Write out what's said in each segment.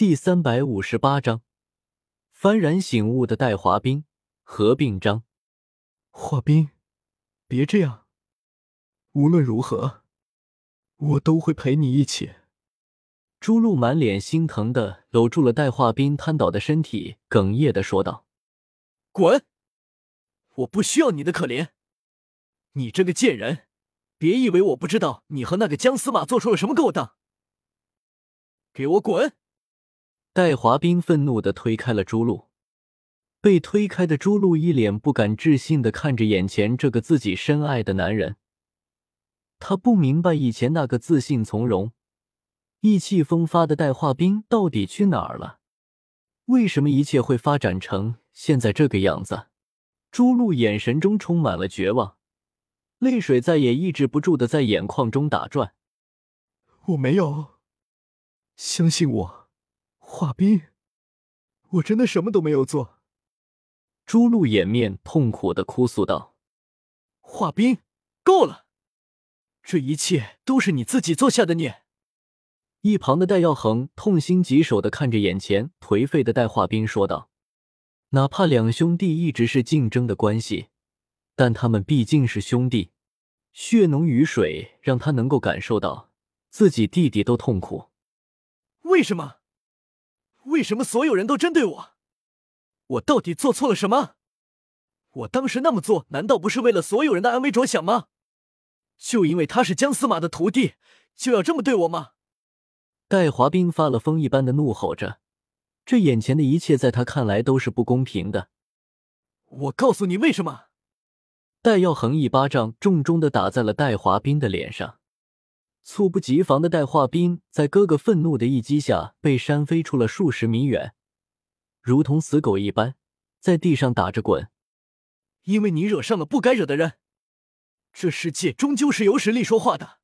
第三百五十八章，幡然醒悟的戴华斌合并章。华斌，别这样。无论如何，我都会陪你一起。朱露满脸心疼的搂住了戴华斌瘫倒的身体，哽咽的说道：“滚！我不需要你的可怜。你这个贱人，别以为我不知道你和那个姜司马做出了什么勾当。给我滚！”戴华斌愤怒的推开了朱露。被推开的朱露一脸不敢置信的看着眼前这个自己深爱的男人。他不明白以前那个自信从容。意气风发的戴华斌到底去哪儿了？为什么一切会发展成现在这个样子？朱露眼神中充满了绝望，泪水再也抑制不住的在眼眶中打转。我没有，相信我，华冰，我真的什么都没有做。朱露掩面痛苦的哭诉道：“华冰，够了，这一切都是你自己做下的孽。”一旁的戴耀恒痛心疾首的看着眼前颓废的戴化冰，说道：“哪怕两兄弟一直是竞争的关系，但他们毕竟是兄弟，血浓于水，让他能够感受到自己弟弟都痛苦。为什么？为什么所有人都针对我？我到底做错了什么？我当时那么做，难道不是为了所有人的安危着想吗？就因为他是姜司马的徒弟，就要这么对我吗？”戴华冰发了疯一般的怒吼着，这眼前的一切在他看来都是不公平的。我告诉你为什么！戴耀恒一巴掌重重的打在了戴华斌的脸上，猝不及防的戴华斌在哥哥愤怒的一击下被扇飞出了数十米远，如同死狗一般在地上打着滚。因为你惹上了不该惹的人，这世界终究是由实力说话的，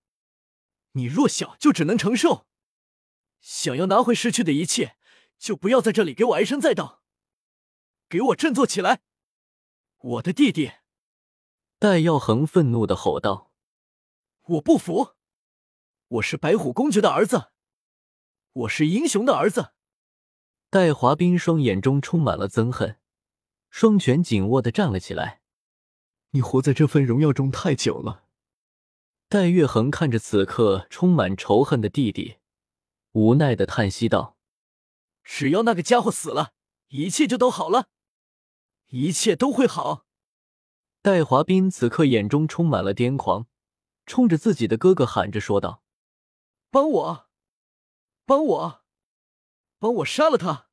你弱小就只能承受。想要拿回失去的一切，就不要在这里给我唉声载道，给我振作起来！我的弟弟，戴耀恒愤怒的吼道：“我不服！我是白虎公爵的儿子，我是英雄的儿子！”戴华斌双眼中充满了憎恨，双拳紧握的站了起来。你活在这份荣耀中太久了。戴月恒看着此刻充满仇恨的弟弟。无奈的叹息道：“只要那个家伙死了，一切就都好了，一切都会好。”戴华斌此刻眼中充满了癫狂，冲着自己的哥哥喊着说道：“帮我，帮我，帮我杀了他！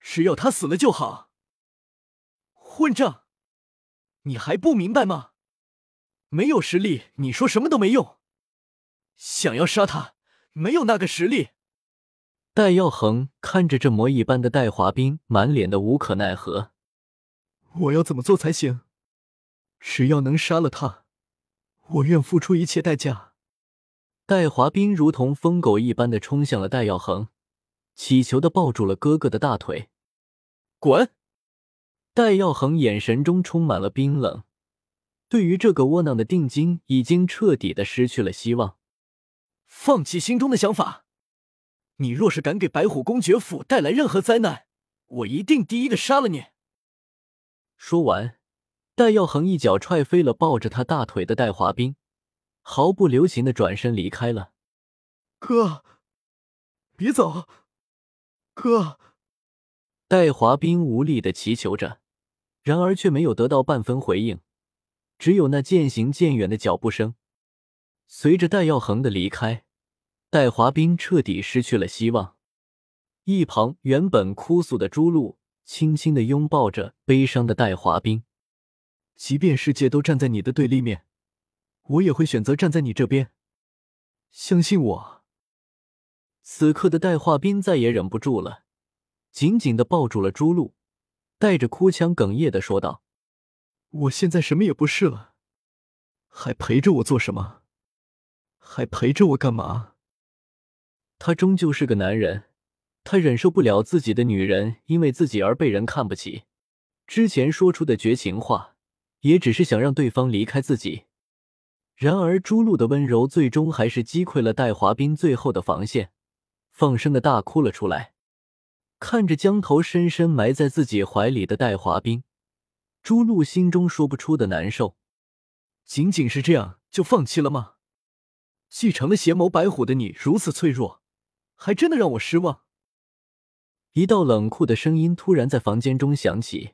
只要他死了就好。”混账！你还不明白吗？没有实力，你说什么都没用。想要杀他。没有那个实力。戴耀恒看着这魔一般的戴华斌，满脸的无可奈何。我要怎么做才行？只要能杀了他，我愿付出一切代价。戴华斌如同疯狗一般的冲向了戴耀恒，乞求的抱住了哥哥的大腿。滚！戴耀恒眼神中充满了冰冷，对于这个窝囊的定金，已经彻底的失去了希望。放弃心中的想法，你若是敢给白虎公爵府带来任何灾难，我一定第一个杀了你。说完，戴耀恒一脚踹飞了抱着他大腿的戴华斌，毫不留情的转身离开了。哥，别走，哥！戴华斌无力的祈求着，然而却没有得到半分回应，只有那渐行渐远的脚步声。随着戴耀恒的离开，戴华斌彻底失去了希望。一旁原本哭诉的朱露，轻轻的拥抱着悲伤的戴华斌。即便世界都站在你的对立面，我也会选择站在你这边。相信我。此刻的戴华斌再也忍不住了，紧紧的抱住了朱露，带着哭腔哽咽的说道：“我现在什么也不是了，还陪着我做什么？”还陪着我干嘛？他终究是个男人，他忍受不了自己的女人因为自己而被人看不起。之前说出的绝情话，也只是想让对方离开自己。然而朱露的温柔最终还是击溃了戴华斌最后的防线，放声的大哭了出来。看着将头深深埋在自己怀里的戴华斌，朱露心中说不出的难受。仅仅是这样就放弃了吗？继承了邪眸白虎的你如此脆弱，还真的让我失望。一道冷酷的声音突然在房间中响起，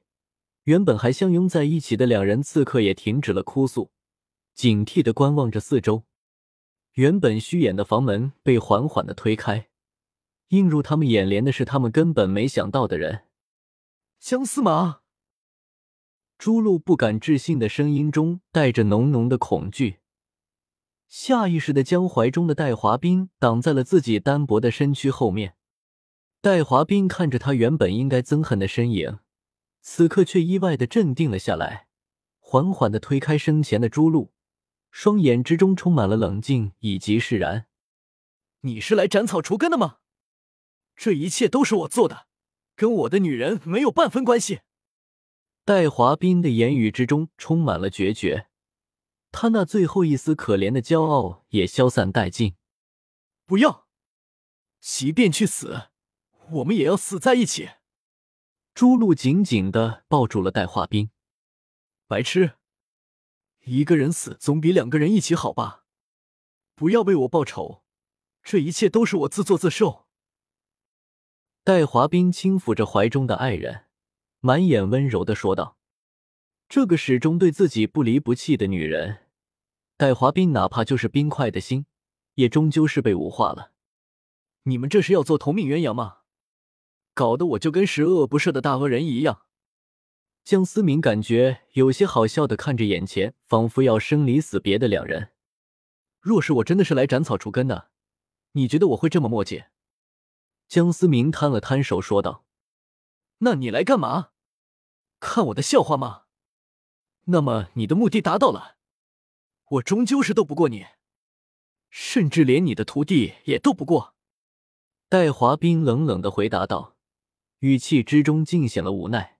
原本还相拥在一起的两人此刻也停止了哭诉，警惕的观望着四周。原本虚掩的房门被缓缓的推开，映入他们眼帘的是他们根本没想到的人——相思马。朱露不敢置信的声音中带着浓浓的恐惧。下意识的将怀中的戴华斌挡在了自己单薄的身躯后面。戴华斌看着他原本应该憎恨的身影，此刻却意外的镇定了下来，缓缓的推开生前的朱露，双眼之中充满了冷静以及释然。你是来斩草除根的吗？这一切都是我做的，跟我的女人没有半分关系。戴华斌的言语之中充满了决绝。他那最后一丝可怜的骄傲也消散殆尽。不要，即便去死，我们也要死在一起。朱露紧紧的抱住了戴华斌。白痴，一个人死总比两个人一起好吧？不要为我报仇，这一切都是我自作自受。戴华斌轻抚着怀中的爱人，满眼温柔的说道。这个始终对自己不离不弃的女人，戴华斌哪怕就是冰块的心，也终究是被污化了。你们这是要做同命鸳鸯吗？搞得我就跟十恶不赦的大恶人一样。江思明感觉有些好笑的看着眼前仿佛要生离死别的两人。若是我真的是来斩草除根的，你觉得我会这么墨迹？江思明摊了摊手说道：“那你来干嘛？看我的笑话吗？”那么你的目的达到了，我终究是斗不过你，甚至连你的徒弟也斗不过。戴华斌冷冷的回答道，语气之中尽显了无奈。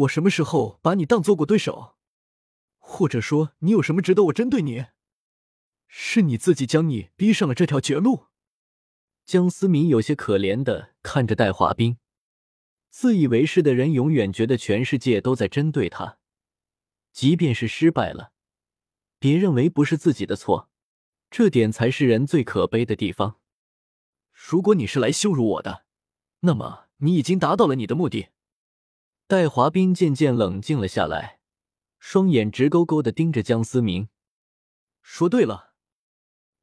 我什么时候把你当做过对手？或者说，你有什么值得我针对你？是你自己将你逼上了这条绝路。江思明有些可怜的看着戴华斌，自以为是的人永远觉得全世界都在针对他。即便是失败了，别认为不是自己的错，这点才是人最可悲的地方。如果你是来羞辱我的，那么你已经达到了你的目的。戴华斌渐渐冷静了下来，双眼直勾勾的盯着江思明。说对了，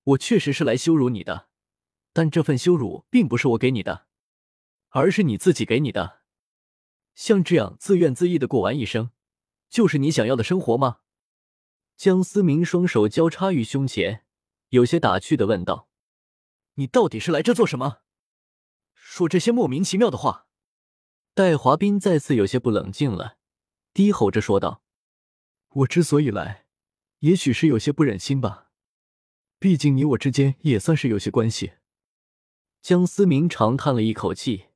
我确实是来羞辱你的，但这份羞辱并不是我给你的，而是你自己给你的。像这样自怨自艾的过完一生。就是你想要的生活吗？江思明双手交叉于胸前，有些打趣的问道：“你到底是来这做什么？说这些莫名其妙的话？”戴华斌再次有些不冷静了，低吼着说道：“我之所以来，也许是有些不忍心吧。毕竟你我之间也算是有些关系。”江思明长叹了一口气，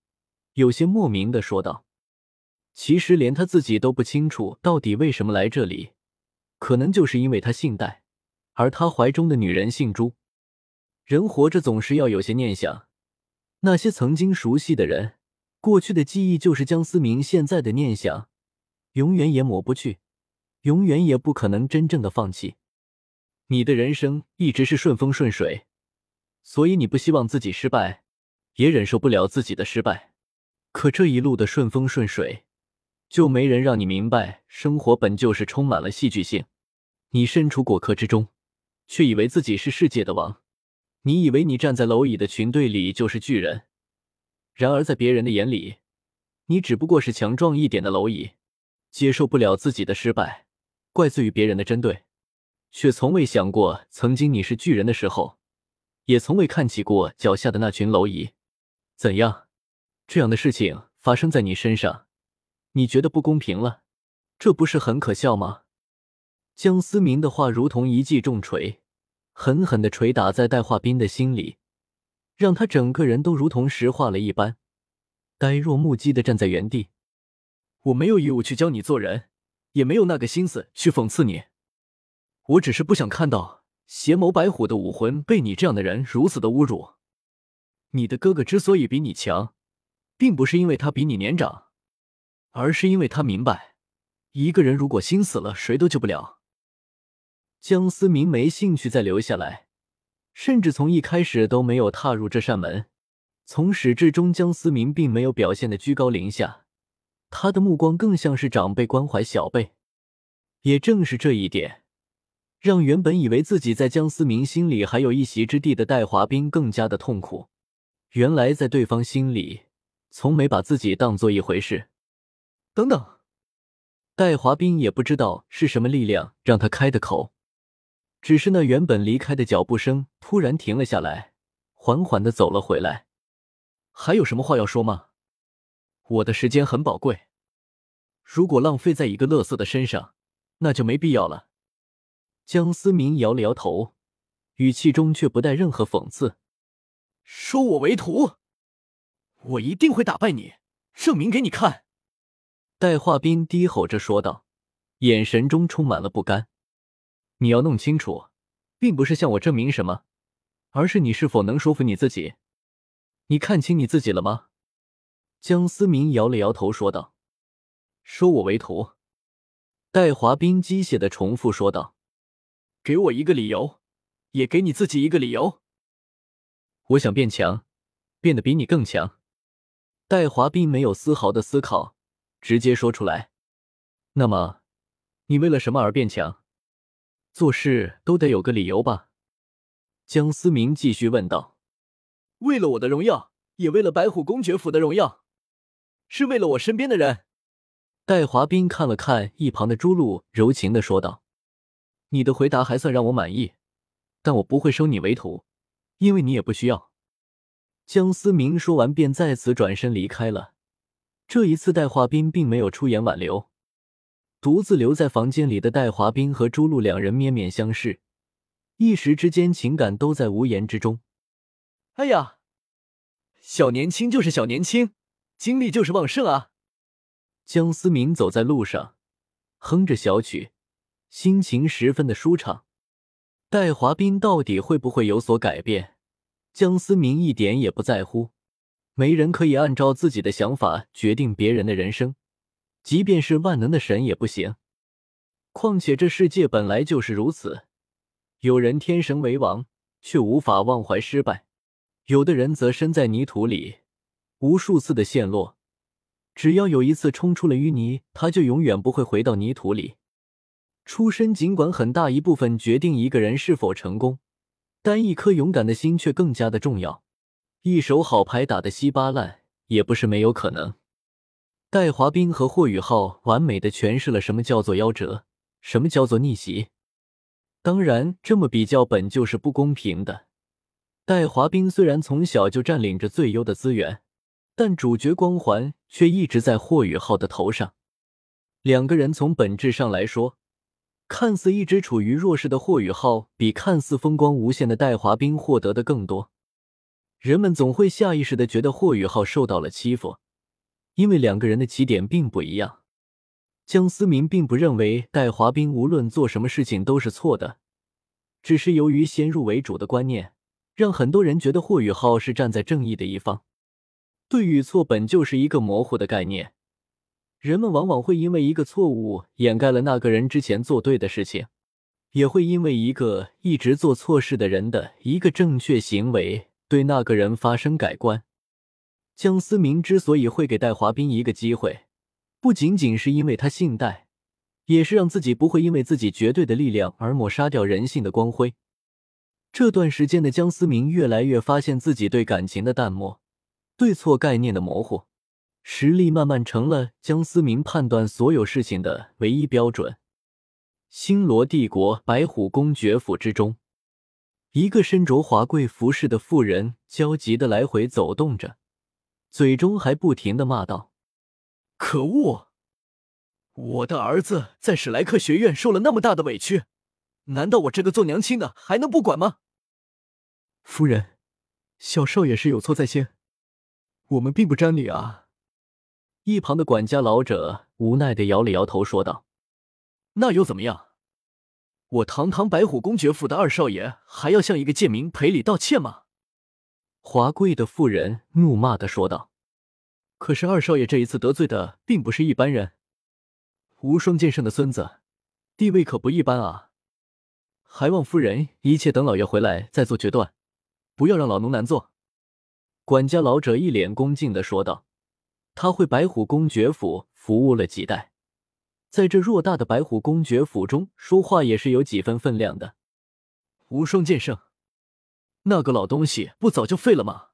有些莫名的说道。其实连他自己都不清楚到底为什么来这里，可能就是因为他姓戴，而他怀中的女人姓朱。人活着总是要有些念想，那些曾经熟悉的人，过去的记忆就是江思明现在的念想，永远也抹不去，永远也不可能真正的放弃。你的人生一直是顺风顺水，所以你不希望自己失败，也忍受不了自己的失败。可这一路的顺风顺水。就没人让你明白，生活本就是充满了戏剧性。你身处果壳之中，却以为自己是世界的王。你以为你站在蝼蚁的群队里就是巨人，然而在别人的眼里，你只不过是强壮一点的蝼蚁，接受不了自己的失败，怪罪于别人的针对，却从未想过，曾经你是巨人的时候，也从未看起过脚下的那群蝼蚁。怎样？这样的事情发生在你身上？你觉得不公平了，这不是很可笑吗？江思明的话如同一记重锤，狠狠的捶打在戴化斌的心里，让他整个人都如同石化了一般，呆若木鸡的站在原地。我没有义务去教你做人，也没有那个心思去讽刺你。我只是不想看到邪眸白虎的武魂被你这样的人如此的侮辱。你的哥哥之所以比你强。并不是因为他比你年长，而是因为他明白，一个人如果心死了，谁都救不了。江思明没兴趣再留下来，甚至从一开始都没有踏入这扇门。从始至终，江思明并没有表现的居高临下，他的目光更像是长辈关怀小辈。也正是这一点，让原本以为自己在江思明心里还有一席之地的戴华斌更加的痛苦。原来在对方心里，从没把自己当做一回事。等等，戴华斌也不知道是什么力量让他开的口，只是那原本离开的脚步声突然停了下来，缓缓的走了回来。还有什么话要说吗？我的时间很宝贵，如果浪费在一个乐色的身上，那就没必要了。江思明摇了摇头，语气中却不带任何讽刺：“收我为徒，我一定会打败你，证明给你看。”戴化斌低吼着说道，眼神中充满了不甘。“你要弄清楚，并不是向我证明什么，而是你是否能说服你自己。你看清你自己了吗？”江思明摇了摇头说道，“收我为徒。”戴华斌机械的重复说道：“给我一个理由，也给你自己一个理由。我想变强，变得比你更强。”戴华斌没有丝毫的思考，直接说出来：“那么，你为了什么而变强？做事都得有个理由吧？”江思明继续问道：“为了我的荣耀，也为了白虎公爵府的荣耀，是为了我身边的人。”戴华斌看了看一旁的朱露，柔情的说道：“你的回答还算让我满意，但我不会收你为徒，因为你也不需要。”江思明说完，便再次转身离开了。这一次，戴华斌并没有出言挽留，独自留在房间里的戴华斌和朱露两人面面相视，一时之间情感都在无言之中。哎呀，小年轻就是小年轻，精力就是旺盛啊！江思明走在路上，哼着小曲，心情十分的舒畅。戴华斌到底会不会有所改变？江思明一点也不在乎。没人可以按照自己的想法决定别人的人生，即便是万能的神也不行。况且这世界本来就是如此，有人天生为王，却无法忘怀失败；有的人则身在泥土里，无数次的陷落。只要有一次冲出了淤泥，他就永远不会回到泥土里。出身尽管很大一部分决定一个人是否成功，但一颗勇敢的心却更加的重要。一手好牌打得稀巴烂也不是没有可能。戴华斌和霍雨浩完美的诠释了什么叫做夭折，什么叫做逆袭。当然，这么比较本就是不公平的。戴华斌虽然从小就占领着最优的资源。但主角光环却一直在霍雨浩的头上。两个人从本质上来说，看似一直处于弱势的霍雨浩，比看似风光无限的戴华斌获得的更多。人们总会下意识的觉得霍雨浩受到了欺负，因为两个人的起点并不一样。江思明并不认为戴华斌无论做什么事情都是错的，只是由于先入为主的观念，让很多人觉得霍雨浩是站在正义的一方。对与错本就是一个模糊的概念，人们往往会因为一个错误掩盖了那个人之前做对的事情，也会因为一个一直做错事的人的一个正确行为对那个人发生改观。江思明之所以会给戴华斌一个机会，不仅仅是因为他姓戴，也是让自己不会因为自己绝对的力量而抹杀掉人性的光辉。这段时间的江思明越来越发现自己对感情的淡漠。对错概念的模糊，实力慢慢成了江思明判断所有事情的唯一标准。星罗帝国白虎公爵府之中，一个身着华贵服饰的妇人焦急的来回走动着，嘴中还不停的骂道：“可恶！我的儿子在史莱克学院受了那么大的委屈，难道我这个做娘亲的还能不管吗？”夫人，小少爷是有错在先。我们并不沾理啊！一旁的管家老者无奈的摇了摇头，说道：“那又怎么样？我堂堂白虎公爵府的二少爷，还要向一个贱民赔礼道歉吗？”华贵的妇人怒骂的说道：“可是二少爷这一次得罪的并不是一般人，无双剑圣的孙子，地位可不一般啊！还望夫人一切等老爷回来再做决断，不要让老奴难做。”管家老者一脸恭敬的说道：“他会白虎公爵府服务了几代，在这偌大的白虎公爵府中说话也是有几分分量的。”无双剑圣，那个老东西不早就废了吗？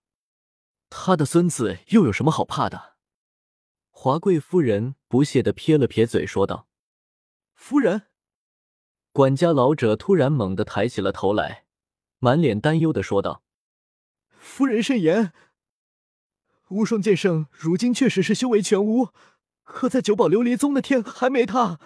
他的孙子又有什么好怕的？华贵夫人不屑的撇了撇嘴，说道：“夫人。”管家老者突然猛地抬起了头来，满脸担忧的说道：“夫人慎言。无双剑圣如今确实是修为全无，可在九宝琉璃宗的天还没塌。”